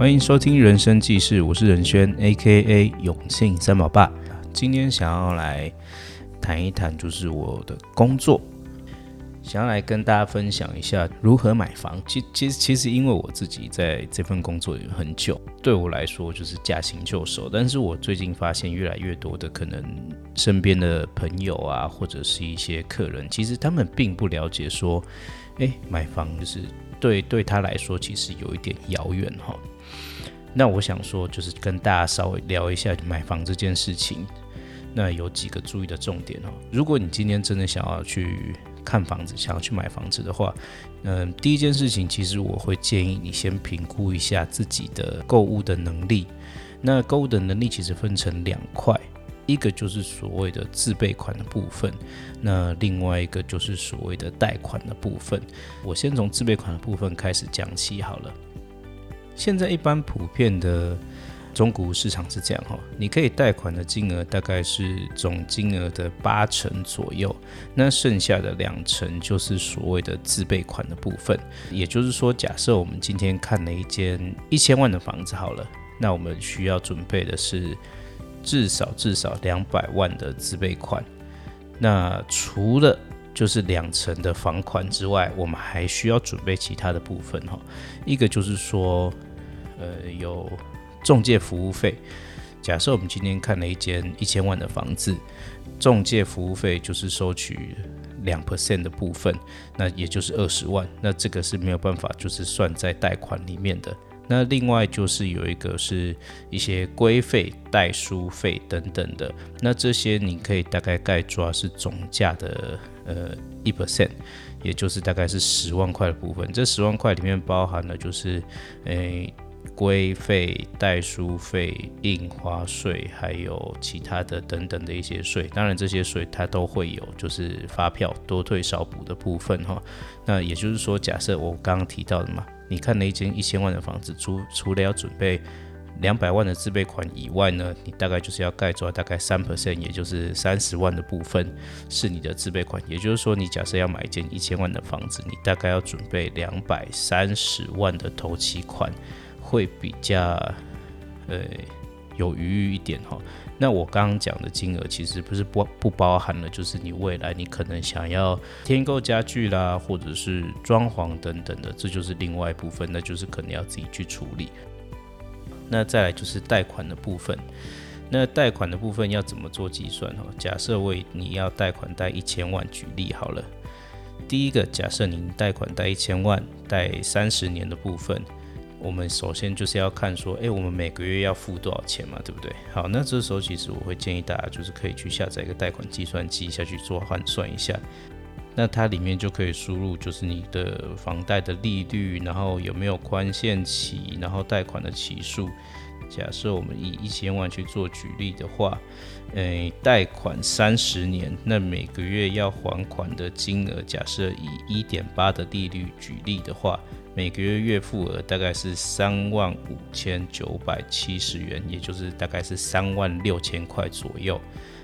欢迎收听《人生记事》，我是任轩，A.K.A. 永庆三宝爸。今天想要来谈一谈，就是我的工作，想要来跟大家分享一下如何买房。其其实其实，因为我自己在这份工作也很久，对我来说就是驾轻就熟。但是我最近发现，越来越多的可能身边的朋友啊，或者是一些客人，其实他们并不了解说，诶，买房就是对对他来说，其实有一点遥远哈。那我想说，就是跟大家稍微聊一下买房这件事情。那有几个注意的重点哦。如果你今天真的想要去看房子，想要去买房子的话，嗯，第一件事情，其实我会建议你先评估一下自己的购物的能力。那购物的能力其实分成两块，一个就是所谓的自备款的部分，那另外一个就是所谓的贷款的部分。我先从自备款的部分开始讲起好了。现在一般普遍的中古市场是这样哈，你可以贷款的金额大概是总金额的八成左右，那剩下的两成就是所谓的自备款的部分。也就是说，假设我们今天看了一间一千万的房子好了，那我们需要准备的是至少至少两百万的自备款。那除了就是两成的房款之外，我们还需要准备其他的部分哈，一个就是说。呃，有中介服务费。假设我们今天看了一间一千万的房子，中介服务费就是收取两 percent 的部分，那也就是二十万。那这个是没有办法就是算在贷款里面的。那另外就是有一个是一些规费、代书费等等的。那这些你可以大概概抓是总价的呃一 percent，也就是大概是十万块的部分。这十万块里面包含了就是诶。规费、代书费、印花税，还有其他的等等的一些税，当然这些税它都会有，就是发票多退少补的部分哈。那也就是说，假设我刚刚提到的嘛，你看了一间一千万的房子，除除了要准备两百万的自备款以外呢，你大概就是要盖抓大概三 percent，也就是三十万的部分是你的自备款。也就是说，你假设要买一间一千万的房子，你大概要准备两百三十万的头期款。会比较呃有余裕一点哈。那我刚刚讲的金额其实不是不不包含了，就是你未来你可能想要添购家具啦，或者是装潢等等的，这就是另外一部分，那就是可能要自己去处理。那再来就是贷款的部分，那贷款的部分要怎么做计算哈？假设为你要贷款贷一千万举例好了，第一个假设您贷款贷一千万，贷三十年的部分。我们首先就是要看说，哎，我们每个月要付多少钱嘛，对不对？好，那这时候其实我会建议大家就是可以去下载一个贷款计算机下去做换算一下，那它里面就可以输入就是你的房贷的利率，然后有没有宽限期，然后贷款的期数。假设我们以一千万去做举例的话，诶，贷款三十年，那每个月要还款的金额，假设以一点八的利率举例的话。每个月月付额大概是三万五千九百七十元，也就是大概是三万六千块左右。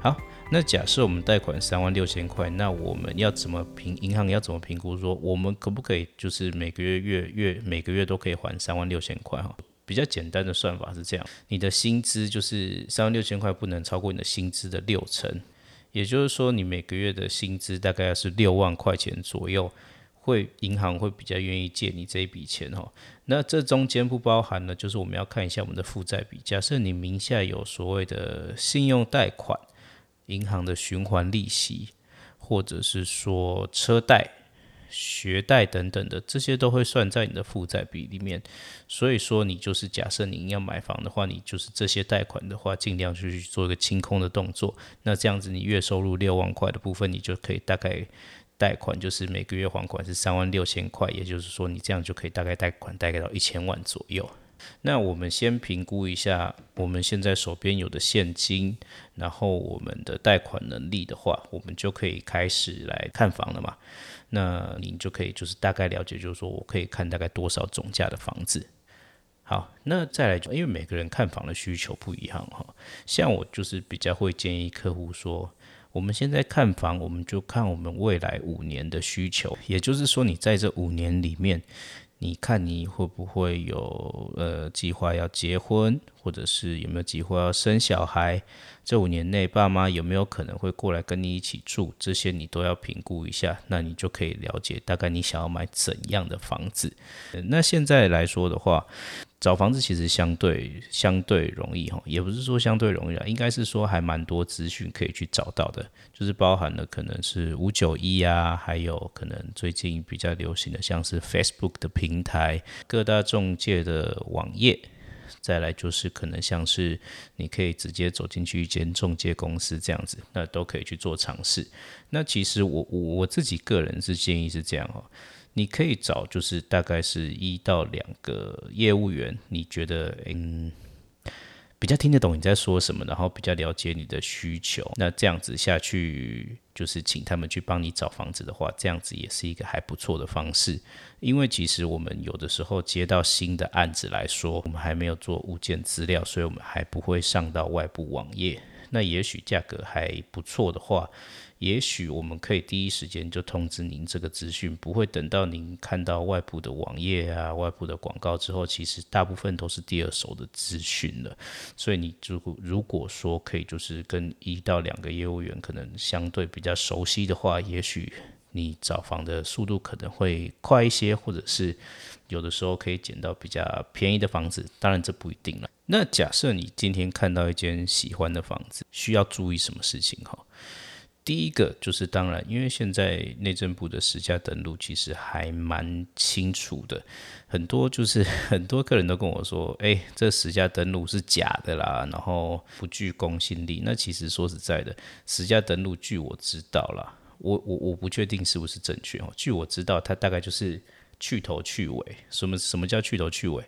好，那假设我们贷款三万六千块，那我们要怎么评？银行要怎么评估？说我们可不可以就是每个月月月每个月都可以还三万六千块？哈，比较简单的算法是这样：你的薪资就是三万六千块，不能超过你的薪资的六成，也就是说你每个月的薪资大概是六万块钱左右。会银行会比较愿意借你这一笔钱哦，那这中间不包含呢，就是我们要看一下我们的负债比。假设你名下有所谓的信用贷款、银行的循环利息，或者是说车贷、学贷等等的，这些都会算在你的负债比里面。所以说，你就是假设你要买房的话，你就是这些贷款的话，尽量就去做一个清空的动作。那这样子，你月收入六万块的部分，你就可以大概。贷款就是每个月还款是三万六千块，也就是说你这样就可以大概贷款大概到一千万左右。那我们先评估一下我们现在手边有的现金，然后我们的贷款能力的话，我们就可以开始来看房了嘛。那你就可以就是大概了解，就是说我可以看大概多少总价的房子。好，那再来，因为每个人看房的需求不一样哈，像我就是比较会建议客户说。我们现在看房，我们就看我们未来五年的需求，也就是说，你在这五年里面，你看你会不会有呃计划要结婚，或者是有没有计划要生小孩？这五年内爸妈有没有可能会过来跟你一起住？这些你都要评估一下，那你就可以了解大概你想要买怎样的房子。那现在来说的话，找房子其实相对相对容易哈，也不是说相对容易啊，应该是说还蛮多资讯可以去找到的，就是包含了可能是五九一啊，还有可能最近比较流行的像是 Facebook 的平台、各大中介的网页，再来就是可能像是你可以直接走进去一间中介公司这样子，那都可以去做尝试。那其实我我我自己个人是建议是这样哦。你可以找就是大概是一到两个业务员，你觉得嗯比较听得懂你在说什么，然后比较了解你的需求，那这样子下去就是请他们去帮你找房子的话，这样子也是一个还不错的方式。因为其实我们有的时候接到新的案子来说，我们还没有做物件资料，所以我们还不会上到外部网页。那也许价格还不错的话。也许我们可以第一时间就通知您这个资讯，不会等到您看到外部的网页啊、外部的广告之后，其实大部分都是第二手的资讯了。所以你如果如果说可以，就是跟一到两个业务员可能相对比较熟悉的话，也许你找房的速度可能会快一些，或者是有的时候可以捡到比较便宜的房子。当然这不一定了。那假设你今天看到一间喜欢的房子，需要注意什么事情哈？第一个就是当然，因为现在内政部的实价登录其实还蛮清楚的，很多就是 很多客人都跟我说，哎，这实价登录是假的啦，然后不具公信力。那其实说实在的，实价登录据我知道啦，我我我不确定是不是正确哦。据我知道，它大概就是去头去尾。什么什么叫去头去尾？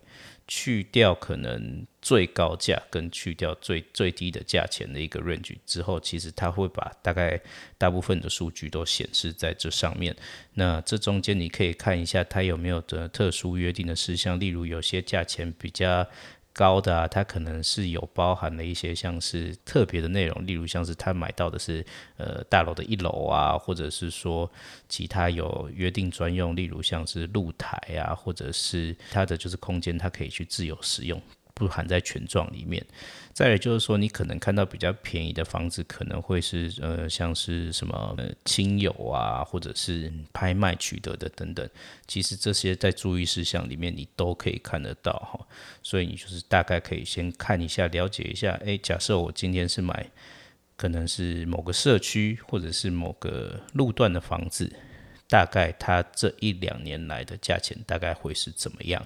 去掉可能最高价跟去掉最最低的价钱的一个 range 之后，其实它会把大概大部分的数据都显示在这上面。那这中间你可以看一下它有没有的特殊约定的事项，例如有些价钱比较。高的啊，它可能是有包含了一些像是特别的内容，例如像是他买到的是呃大楼的一楼啊，或者是说其他有约定专用，例如像是露台啊，或者是它的就是空间，它可以去自由使用。不含在权状里面。再来就是说，你可能看到比较便宜的房子，可能会是呃，像是什么亲友啊，或者是拍卖取得的等等。其实这些在注意事项里面，你都可以看得到哈。所以你就是大概可以先看一下，了解一下。诶，假设我今天是买，可能是某个社区或者是某个路段的房子，大概它这一两年来的价钱大概会是怎么样？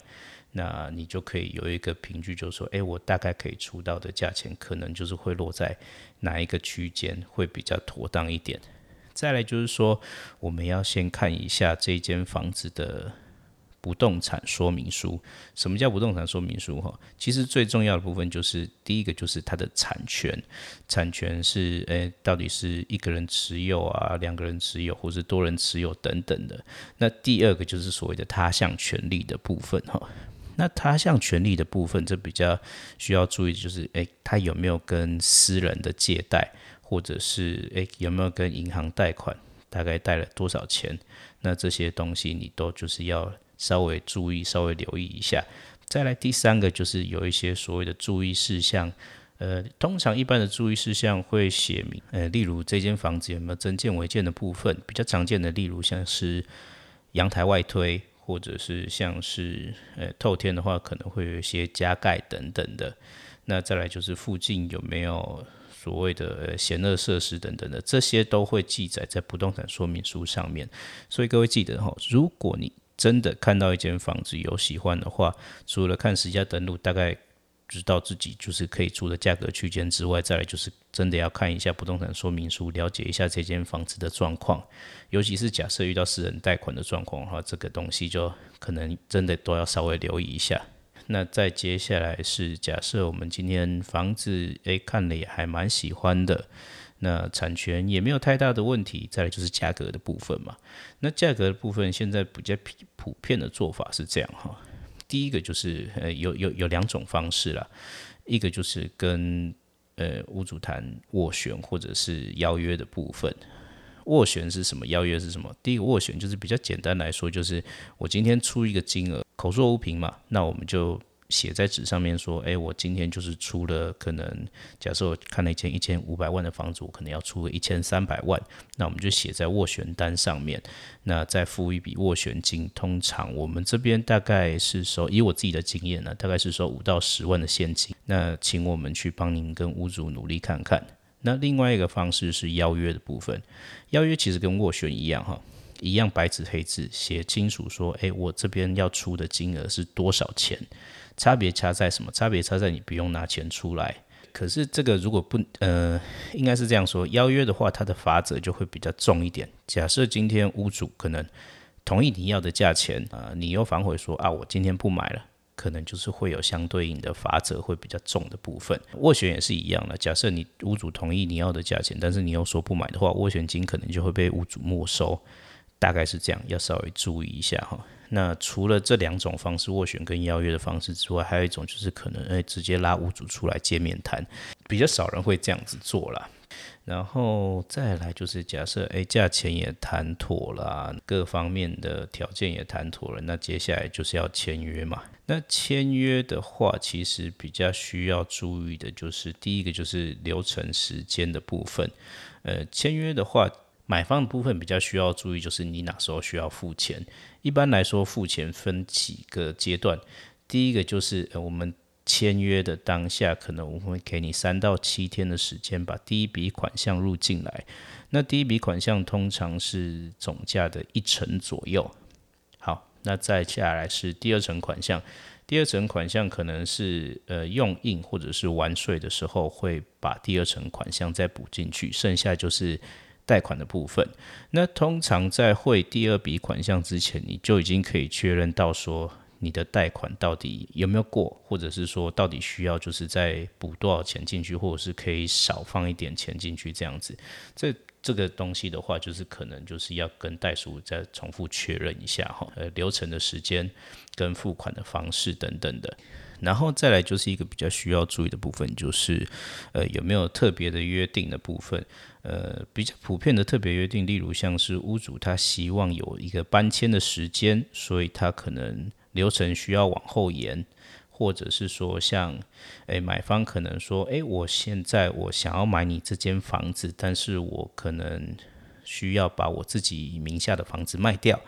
那你就可以有一个凭据，就是说，哎，我大概可以出到的价钱，可能就是会落在哪一个区间会比较妥当一点。再来就是说，我们要先看一下这间房子的不动产说明书。什么叫不动产说明书？哈，其实最重要的部分就是第一个就是它的产权，产权是，诶，到底是一个人持有啊，两个人持有，或是多人持有等等的。那第二个就是所谓的他项权利的部分，哈。那他项权利的部分，这比较需要注意，就是诶，他有没有跟私人的借贷，或者是诶有没有跟银行贷款，大概贷了多少钱？那这些东西你都就是要稍微注意，稍微留意一下。再来第三个就是有一些所谓的注意事项，呃，通常一般的注意事项会写明，呃，例如这间房子有没有增建违建的部分，比较常见的，例如像是阳台外推。或者是像是呃透天的话，可能会有一些加盖等等的。那再来就是附近有没有所谓的呃闲乐设施等等的，这些都会记载在不动产说明书上面。所以各位记得哈，如果你真的看到一间房子有喜欢的话，除了看实价登录，大概。知道自己就是可以住的价格区间之外，再来就是真的要看一下不动产说明书，了解一下这间房子的状况。尤其是假设遇到私人贷款的状况的话，这个东西就可能真的都要稍微留意一下。那再接下来是假设我们今天房子诶看了也还蛮喜欢的，那产权也没有太大的问题。再来就是价格的部分嘛。那价格的部分现在比较普遍的做法是这样哈。第一个就是呃有有有两种方式啦，一个就是跟呃屋主谈斡旋或者是邀约的部分。斡旋是什么？邀约是什么？第一个斡旋就是比较简单来说，就是我今天出一个金额。口说无凭嘛，那我们就。写在纸上面说，哎，我今天就是出了可能，假设我看了一间一千五百万的房子，我可能要出个一千三百万，那我们就写在斡旋单上面，那再付一笔斡旋金。通常我们这边大概是收，以我自己的经验呢，大概是收五到十万的现金。那请我们去帮您跟屋主努力看看。那另外一个方式是邀约的部分，邀约其实跟斡旋一样哈，一样白纸黑字写清楚说，哎，我这边要出的金额是多少钱。差别差在什么？差别差在你不用拿钱出来。可是这个如果不呃，应该是这样说，邀约的话，它的法则就会比较重一点。假设今天屋主可能同意你要的价钱啊，你又反悔说啊，我今天不买了，可能就是会有相对应的法则会比较重的部分。斡旋也是一样的，假设你屋主同意你要的价钱，但是你又说不买的话，斡旋金可能就会被屋主没收。大概是这样，要稍微注意一下哈。那除了这两种方式斡旋跟邀约的方式之外，还有一种就是可能诶直接拉屋主出来见面谈，比较少人会这样子做啦。然后再来就是假设诶价钱也谈妥了，各方面的条件也谈妥了，那接下来就是要签约嘛。那签约的话，其实比较需要注意的就是第一个就是流程时间的部分。呃，签约的话。买方的部分比较需要注意，就是你哪时候需要付钱。一般来说，付钱分几个阶段。第一个就是我们签约的当下，可能我们会给你三到七天的时间，把第一笔款项入进来。那第一笔款项通常是总价的一成左右。好，那再下来是第二层款项。第二层款项可能是呃用印或者是完税的时候，会把第二层款项再补进去，剩下就是。贷款的部分，那通常在汇第二笔款项之前，你就已经可以确认到说你的贷款到底有没有过，或者是说到底需要就是再补多少钱进去，或者是可以少放一点钱进去这样子。这这个东西的话，就是可能就是要跟代书再重复确认一下哈，呃，流程的时间跟付款的方式等等的。然后再来就是一个比较需要注意的部分，就是呃有没有特别的约定的部分。呃，比较普遍的特别约定，例如像是屋主他希望有一个搬迁的时间，所以他可能流程需要往后延，或者是说像，诶买方可能说，诶我现在我想要买你这间房子，但是我可能需要把我自己名下的房子卖掉。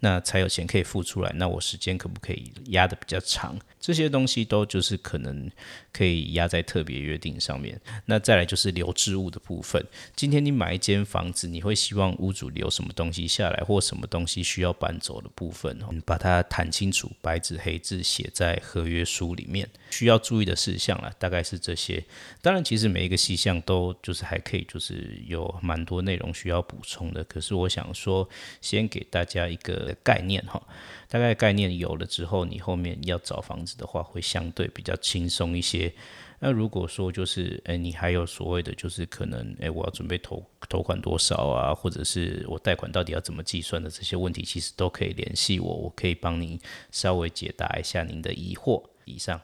那才有钱可以付出来，那我时间可不可以压的比较长？这些东西都就是可能可以压在特别约定上面。那再来就是留置物的部分。今天你买一间房子，你会希望屋主留什么东西下来，或什么东西需要搬走的部分，把它谈清楚，白纸黑字写在合约书里面。需要注意的事项啊，大概是这些。当然，其实每一个细项都就是还可以，就是有蛮多内容需要补充的。可是我想说，先给大家一个概念哈，大概概念有了之后，你后面要找房子的话，会相对比较轻松一些。那如果说就是，诶，你还有所谓的就是可能，诶，我要准备投投款多少啊，或者是我贷款到底要怎么计算的这些问题，其实都可以联系我，我可以帮您稍微解答一下您的疑惑。以上。